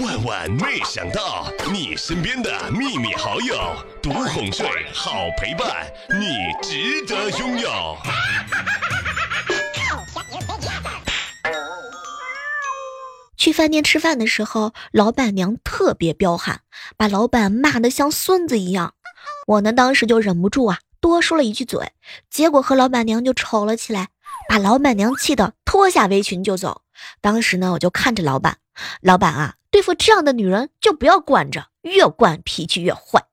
万万没想到，你身边的秘密好友，独哄睡，好陪伴，你值得拥有。去饭店吃饭的时候，老板娘特别彪悍，把老板骂得像孙子一样。我呢，当时就忍不住啊，多说了一句嘴，结果和老板娘就吵了起来，把老板娘气得脱下围裙就走。当时呢，我就看着老板，老板啊，对付这样的女人就不要惯着，越惯脾气越坏。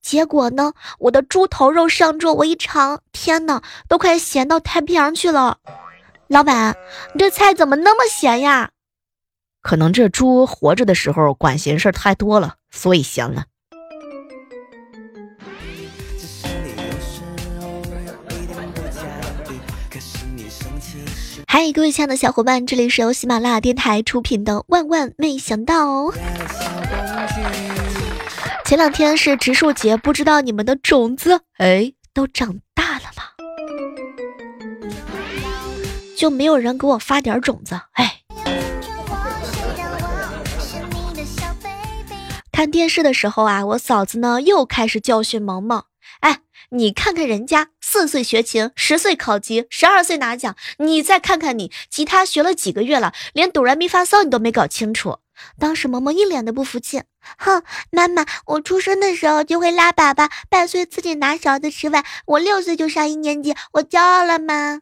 结果呢，我的猪头肉上桌，我一尝，天哪，都快咸到太平洋去了。老板，你这菜怎么那么咸呀？可能这猪活着的时候管闲事太多了，所以咸了。嗨，各位亲爱的小伙伴，这里是由喜马拉雅电台出品的《万万没想到》。前两天是植树节，不知道你们的种子哎都长大了吗？就没有人给我发点种子哎。看电视的时候啊，我嫂子呢又开始教训萌萌。你看看人家四岁学琴，十岁考级，十二岁拿奖，你再看看你，吉他学了几个月了，连哆来咪发嗦你都没搞清楚。当时萌萌一脸的不服气，哼，妈妈，我出生的时候就会拉粑粑，半岁自己拿勺子吃饭，我六岁就上一年级，我骄傲了吗？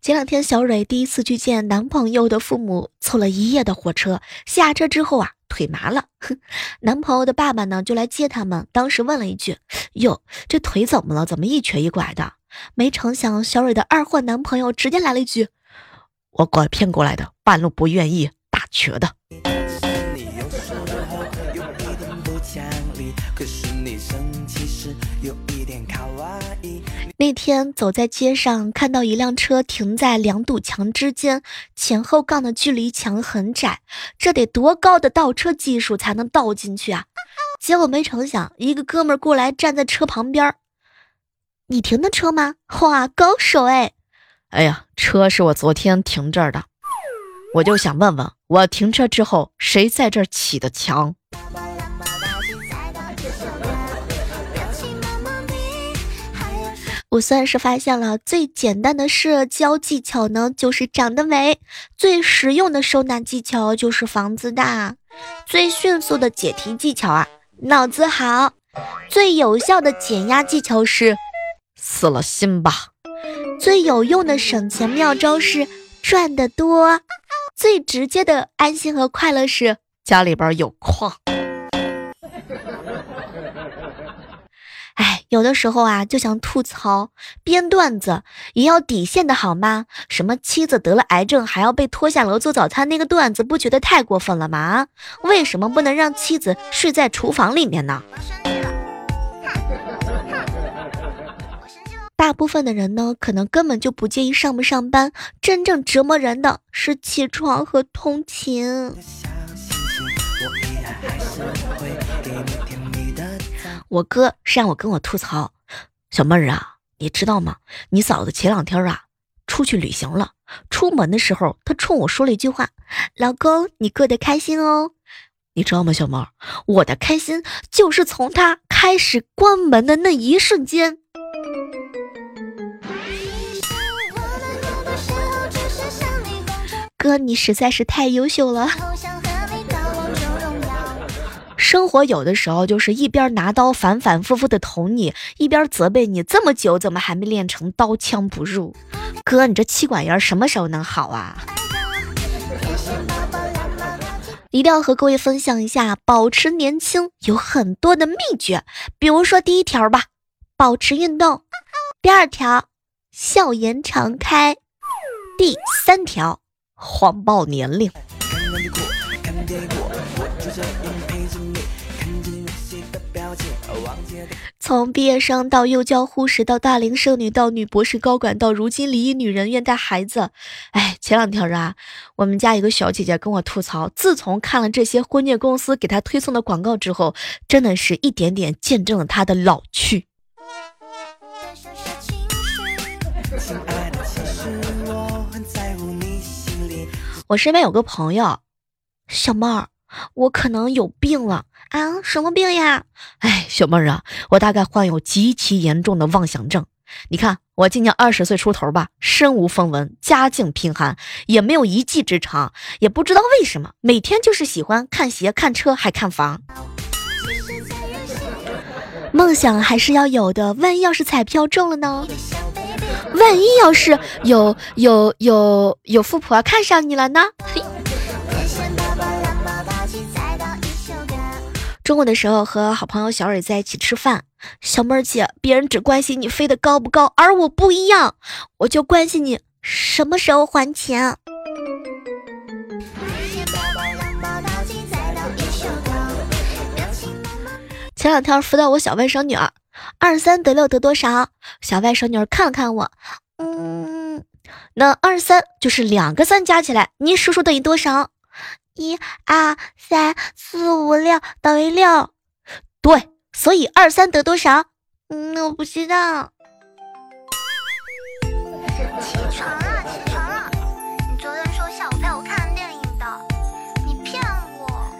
前两天，小蕊第一次去见男朋友的父母，凑了一夜的火车。下车之后啊，腿麻了。哼，男朋友的爸爸呢，就来接他们。当时问了一句：“哟，这腿怎么了？怎么一瘸一拐的？”没成想，小蕊的二货男朋友直接来了一句：“我拐骗过来的，半路不愿意打瘸的。”那天走在街上，看到一辆车停在两堵墙之间，前后杠的距离墙很窄，这得多高的倒车技术才能倒进去啊？结果没成想，一个哥们儿过来站在车旁边你停的车吗？哇，高手哎！哎呀，车是我昨天停这儿的，我就想问问，我停车之后谁在这儿起的墙？我算是发现了最简单的社交技巧呢，就是长得美；最实用的收纳技巧就是房子大；最迅速的解题技巧啊，脑子好；最有效的减压技巧是死了心吧；最有用的省钱妙招是赚得多；最直接的安心和快乐是家里边有矿。哎，有的时候啊，就想吐槽，编段子也要底线的好吗？什么妻子得了癌症还要被拖下楼做早餐，那个段子不觉得太过分了吗？为什么不能让妻子睡在厨房里面呢？大部分的人呢，可能根本就不介意上不上班，真正折磨人的是起床和通勤。我哥是让我跟我吐槽，小妹儿啊，你知道吗？你嫂子前两天啊出去旅行了，出门的时候她冲我说了一句话：“老公，你过得开心哦。”你知道吗，小妹儿？我的开心就是从她开始关门的那一瞬间。哥，你实在是太优秀了。生活有的时候就是一边拿刀反反复复的捅你，一边责备你这么久怎么还没练成刀枪不入？哥，你这气管炎什么时候能好啊？一定要和各位分享一下保持年轻有很多的秘诀，比如说第一条吧，保持运动；第二条，笑颜常开；第三条，谎报年龄。从毕业生到幼教护士，到大龄剩女，到女博士高管，到如今离异女人愿带孩子。哎，前两天啊，我们家一个小姐姐跟我吐槽，自从看了这些婚介公司给她推送的广告之后，真的是一点点见证了她的老去。我身边有个朋友，小妹儿，我可能有病了。啊？什么病呀？哎，小妹儿啊，我大概患有极其严重的妄想症。你看，我今年二十岁出头吧，身无分文，家境贫寒，也没有一技之长，也不知道为什么，每天就是喜欢看鞋、看车，还看房。梦想还是要有的，万一要是彩票中了呢？万一要是有有有有富婆看上你了呢？中午的时候和好朋友小蕊在一起吃饭，小妹儿姐，别人只关心你飞得高不高，而我不一样，我就关心你什么时候还钱。前两天辅导我小外甥女儿，二三得六得多少？小外甥女儿看了看我，嗯，那二三就是两个三加起来，你数数等于多少？一、二、三、四、五、六等于六。对，所以二三得多少？嗯，我不知道。起床了，起床了！你昨天说下午陪我看电影的，你骗我。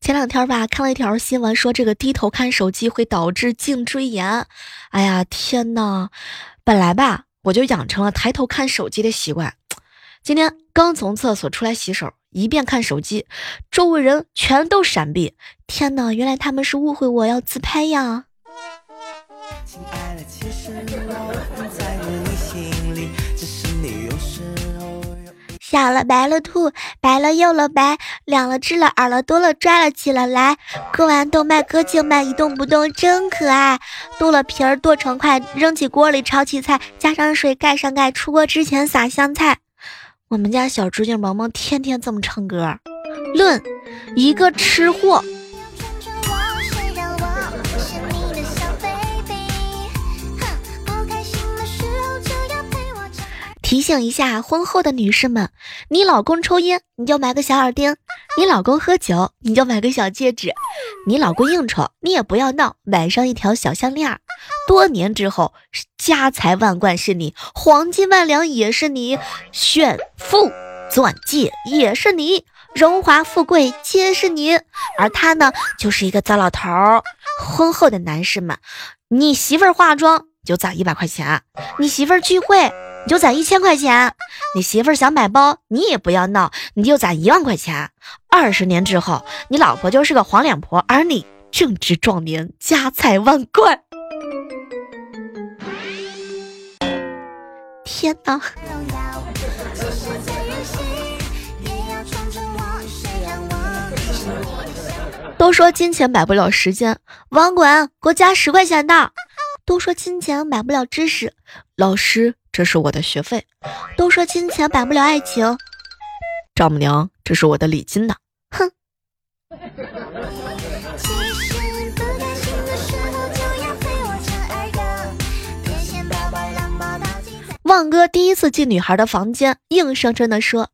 前两天吧，看了一条新闻，说这个低头看手机会导致颈椎炎。哎呀，天呐！本来吧，我就养成了抬头看手机的习惯。今天刚从厕所出来洗手，一边看手机，周围人全都闪避。天呐，原来他们是误会我要自拍呀！小了白了兔，白了又了白，两了只了耳了多了抓了起了来，割完动脉割静脉一动不动真可爱，剁了皮儿剁成块，扔起锅里炒起菜，加上水盖上盖，出锅之前撒香菜。我们家小侄女萌萌天天这么唱歌，论一个吃货。提醒一下婚后的女士们，你老公抽烟，你就买个小耳钉；你老公喝酒，你就买个小戒指；你老公应酬，你也不要闹，买上一条小项链。多年之后，家财万贯是你，黄金万两也是你，炫富钻戒也是你，荣华富贵皆是你。而他呢，就是一个糟老头儿。婚后的男士们，你媳妇儿化妆就攒一百块钱，你媳妇儿聚会。你就攒一千块钱，你媳妇儿想买包，你也不要闹，你就攒一万块钱。二十年之后，你老婆就是个黄脸婆，而你正值壮年，家财万贯。天哪！都说金钱买不了时间，网管给我加十块钱的。都说金钱买不了知识，老师。这是我的学费，都说金钱买不了爱情，丈母娘，这是我的礼金呢。哼。旺哥第一次进女孩的房间，硬生生的说：“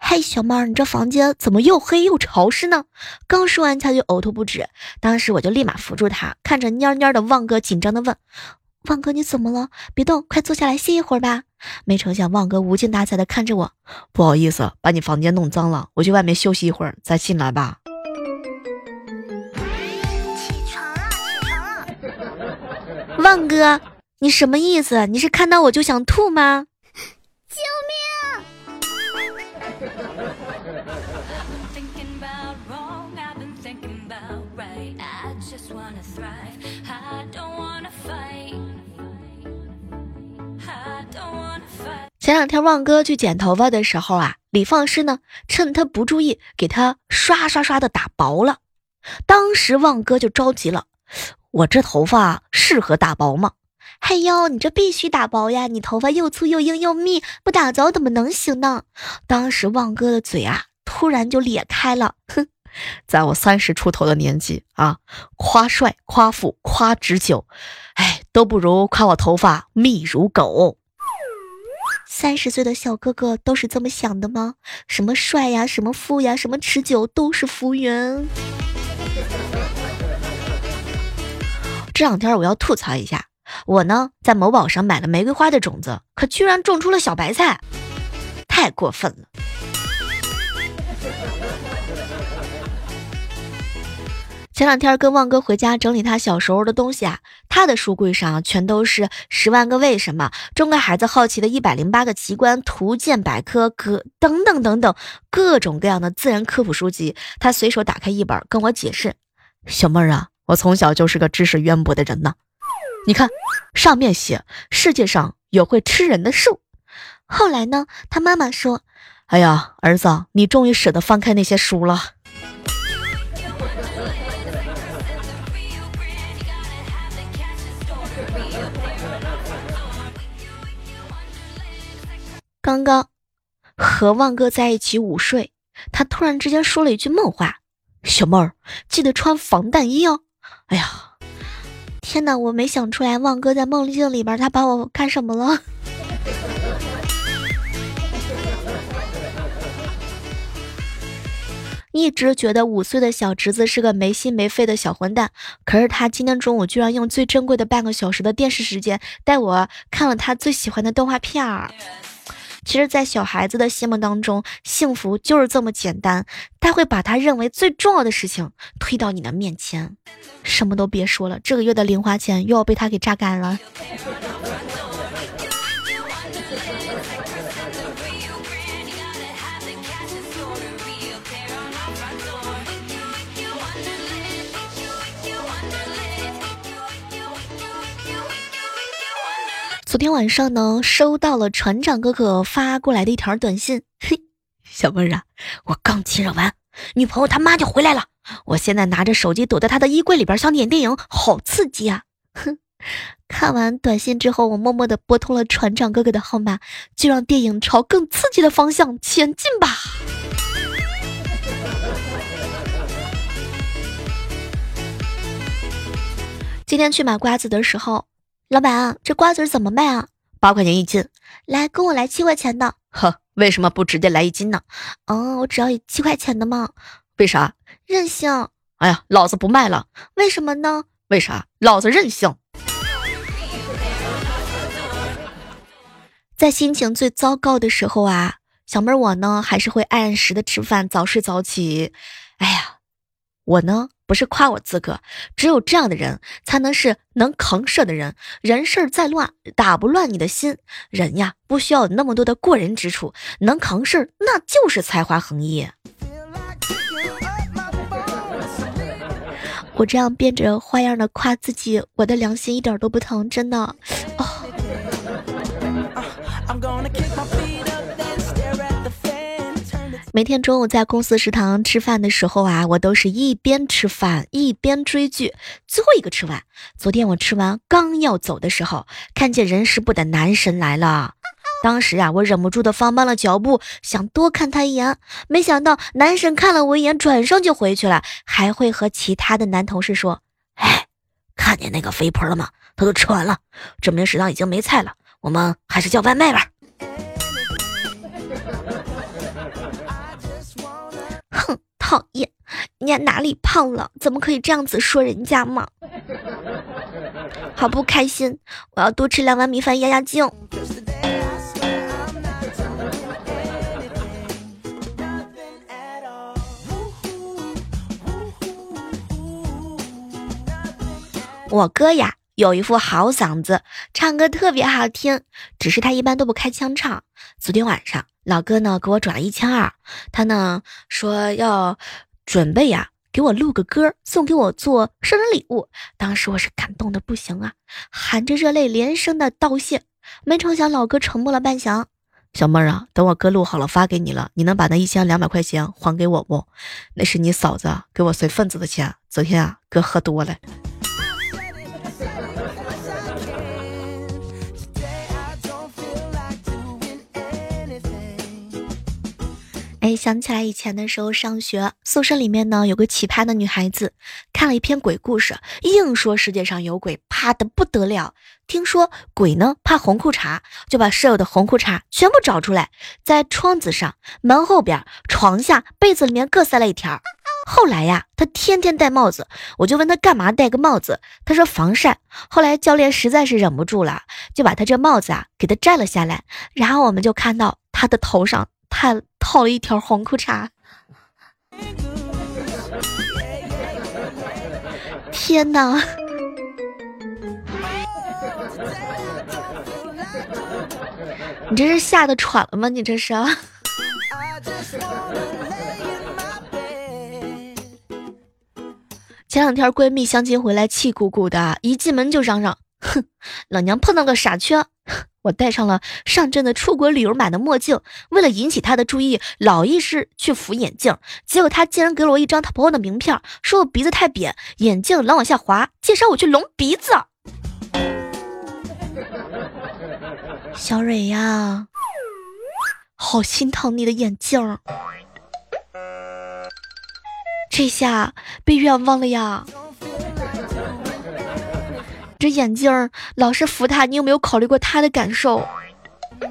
嘿，小妹儿，你这房间怎么又黑又潮湿呢？”刚说完，他就呕吐不止。当时我就立马扶住他，看着蔫蔫的旺哥，紧张的问。旺哥，你怎么了？别动，快坐下来歇一会儿吧。没成想，旺哥无精打采的看着我，不好意思，把你房间弄脏了，我去外面休息一会儿，再进来吧。起床了，起床了。旺哥，你什么意思？你是看到我就想吐吗？前两天旺哥去剪头发的时候啊，理发师呢趁他不注意，给他刷刷刷的打薄了。当时旺哥就着急了，我这头发适合打薄吗？嘿呦，你这必须打薄呀！你头发又粗又硬又密，不打薄怎么能行呢？当时旺哥的嘴啊，突然就咧开了，哼，在我三十出头的年纪啊，夸帅、夸富、夸直久，哎，都不如夸我头发密如狗。三十岁的小哥哥都是这么想的吗？什么帅呀，什么富呀，什么持久都是浮云。这两天我要吐槽一下，我呢在某宝上买了玫瑰花的种子，可居然种出了小白菜，太过分了。前两天跟旺哥回家整理他小时候的东西啊，他的书柜上全都是《十万个为什么》《中国孩子好奇的一百零八个奇观》《图鉴百科》各等等等等各种各样的自然科普书籍。他随手打开一本，跟我解释：“小妹儿啊，我从小就是个知识渊博的人呢。你看，上面写世界上有会吃人的树。后来呢，他妈妈说：‘哎呀，儿子，你终于舍得翻开那些书了。’”刚刚和旺哥在一起午睡，他突然之间说了一句梦话：“小妹儿，记得穿防弹衣哦。”哎呀，天哪！我没想出来，旺哥在梦境里边他把我干什么了？一直觉得五岁的小侄子是个没心没肺的小混蛋，可是他今天中午居然用最珍贵的半个小时的电视时间带我看了他最喜欢的动画片儿。其实，在小孩子的心目当中，幸福就是这么简单。他会把他认为最重要的事情推到你的面前，什么都别说了，这个月的零花钱又要被他给榨干了。天晚上呢，收到了船长哥哥发过来的一条短信。嘿，小妹儿啊，我刚亲热完，女朋友他妈就回来了。我现在拿着手机躲在他的衣柜里边，想点电影，好刺激啊！哼，看完短信之后，我默默的拨通了船长哥哥的号码，就让电影朝更刺激的方向前进吧。今天去买瓜子的时候。老板，这瓜子怎么卖啊？八块钱一斤。来，跟我来七块钱的。呵，为什么不直接来一斤呢？嗯，我只要七块钱的嘛。为啥？任性。哎呀，老子不卖了。为什么呢？为啥？老子任性。在心情最糟糕的时候啊，小妹儿我呢，还是会按时的吃饭，早睡早起。哎呀，我呢。不是夸我自个，只有这样的人才能是能扛事儿的人。人事儿再乱，打不乱你的心。人呀，不需要那么多的过人之处，能扛事儿那就是才华横溢。我这样变着花样的夸自己，我的良心一点都不疼，真的。哦。每天中午在公司食堂吃饭的时候啊，我都是一边吃饭一边追剧，最后一个吃完。昨天我吃完刚要走的时候，看见人事部的男神来了，当时啊，我忍不住的放慢了脚步，想多看他一眼。没想到男神看了我一眼，转身就回去了，还会和其他的男同事说：“哎，看见那个肥婆了吗？他都吃完了，证明食堂已经没菜了，我们还是叫外卖吧。”讨厌，人家哪里胖了？怎么可以这样子说人家嘛？好不开心！我要多吃两碗米饭压压惊。我哥呀。有一副好嗓子，唱歌特别好听，只是他一般都不开腔唱。昨天晚上，老哥呢给我转了一千二，他呢说要准备呀给我录个歌，送给我做生日礼物。当时我是感动的不行啊，含着热泪连声的道谢。没成想老哥沉默了半晌，小妹儿啊，等我歌录好了发给你了，你能把那一千两百块钱还给我不？那是你嫂子给我随份子的钱。昨天啊，哥喝多了。哎，想起来以前的时候上学，宿舍里面呢有个奇葩的女孩子，看了一篇鬼故事，硬说世界上有鬼，怕的不得了。听说鬼呢怕红裤衩，就把舍友的红裤衩全部找出来，在窗子上、门后边、床下、被子里面各塞了一条。后来呀，他天天戴帽子，我就问他干嘛戴个帽子，他说防晒。后来教练实在是忍不住了，就把他这帽子啊给他摘了下来，然后我们就看到他的头上。他套了一条红裤衩。天哪！你这是吓得喘了吗？你这是？前两天闺蜜相亲回来，气鼓鼓的，一进门就嚷嚷：“哼，老娘碰到个傻缺。” 我戴上了上阵的出国旅游买的墨镜，为了引起他的注意，老意是去扶眼镜，结果他竟然给了我一张他朋友的名片，说我鼻子太扁，眼镜老往下滑，介绍我去隆鼻子。小蕊呀，好心疼你的眼镜，这下被冤枉了呀。这眼镜儿老是扶他，你有没有考虑过他的感受？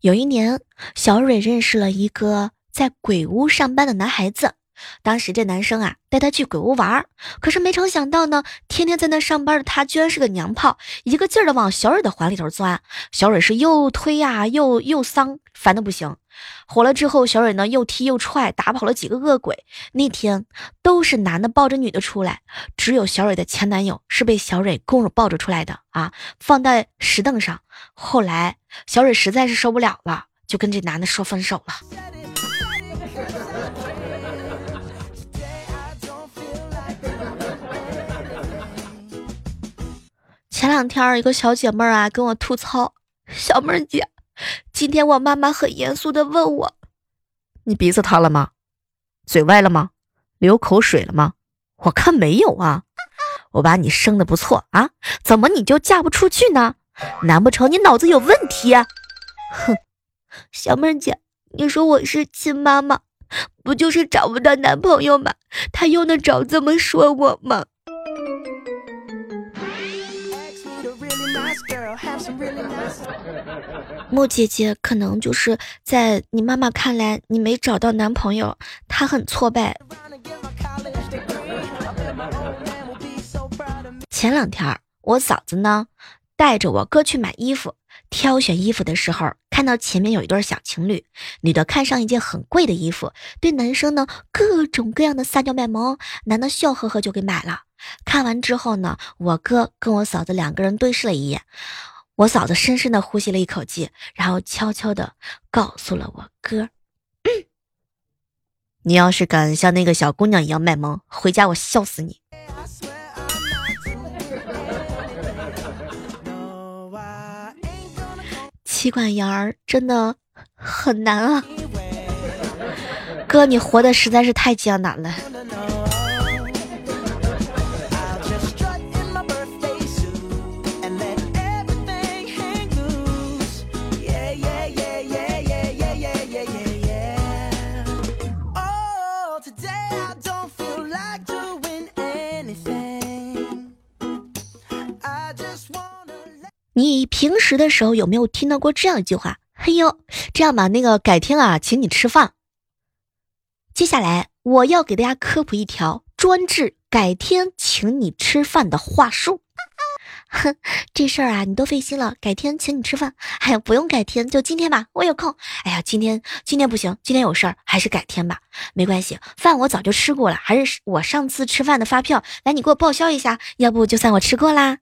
有一年，小蕊认识了一个在鬼屋上班的男孩子。当时这男生啊带她去鬼屋玩，可是没成想到呢，天天在那上班的他居然是个娘炮，一个劲儿的往小蕊的怀里头钻。小蕊是又推呀又又桑，烦的不行。火了之后，小蕊呢又踢又踹，打跑了几个恶鬼。那天都是男的抱着女的出来，只有小蕊的前男友是被小蕊公主抱着出来的啊，放在石凳上。后来小蕊实在是受不了了，就跟这男的说分手了。前两天一个小姐妹啊跟我吐槽，小妹儿姐，今天我妈妈很严肃的问我，你鼻子塌了吗？嘴歪了吗？流口水了吗？我看没有啊，我把你生的不错啊，怎么你就嫁不出去呢？难不成你脑子有问题？哼，小妹姐，你说我是亲妈妈，不就是找不到男朋友吗？她又能找这么说我吗？莫姐姐可能就是在你妈妈看来，你没找到男朋友，她很挫败。前两天我嫂子呢带着我哥去买衣服，挑选衣服的时候，看到前面有一对小情侣，女的看上一件很贵的衣服，对男生呢各种各样的撒娇卖萌，男的笑呵呵就给买了。看完之后呢，我哥跟我嫂子两个人对视了一眼。我嫂子深深的呼吸了一口气，然后悄悄的告诉了我哥：“你要是敢像那个小姑娘一样卖萌，回家我笑死你。”妻管严儿真的很难啊，哥，你活的实在是太艰难了。你平时的时候有没有听到过这样一句话？嘿呦，这样吧，那个改天啊，请你吃饭。接下来我要给大家科普一条专治改天请你吃饭的话术。哼，这事儿啊，你都费心了，改天请你吃饭。哎呀，不用改天，就今天吧，我有空。哎呀，今天今天不行，今天有事儿，还是改天吧。没关系，饭我早就吃过了，还是我上次吃饭的发票，来，你给我报销一下，要不就算我吃过啦。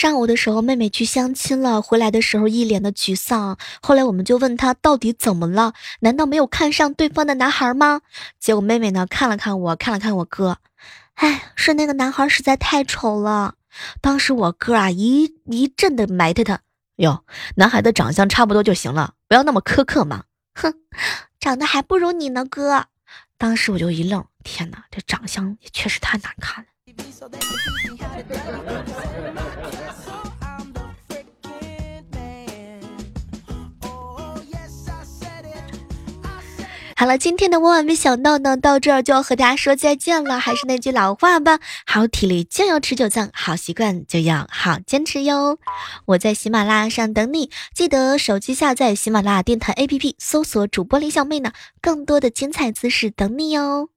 上午的时候，妹妹去相亲了，回来的时候一脸的沮丧。后来我们就问她到底怎么了？难道没有看上对方的男孩吗？结果妹妹呢看了看我，看了看我哥，哎，是那个男孩实在太丑了。当时我哥啊一一阵的埋汰他，哟，男孩的长相差不多就行了，不要那么苛刻嘛。哼，长得还不如你呢，哥。当时我就一愣，天哪，这长相也确实太难看了。好了，今天的万万没想到呢，到这儿就要和大家说再见了。还是那句老话吧，好体力就要持久战，好习惯就要好坚持哟。我在喜马拉雅上等你，记得手机下载喜马拉雅电台 APP，搜索主播李小妹呢，更多的精彩姿势等你哟。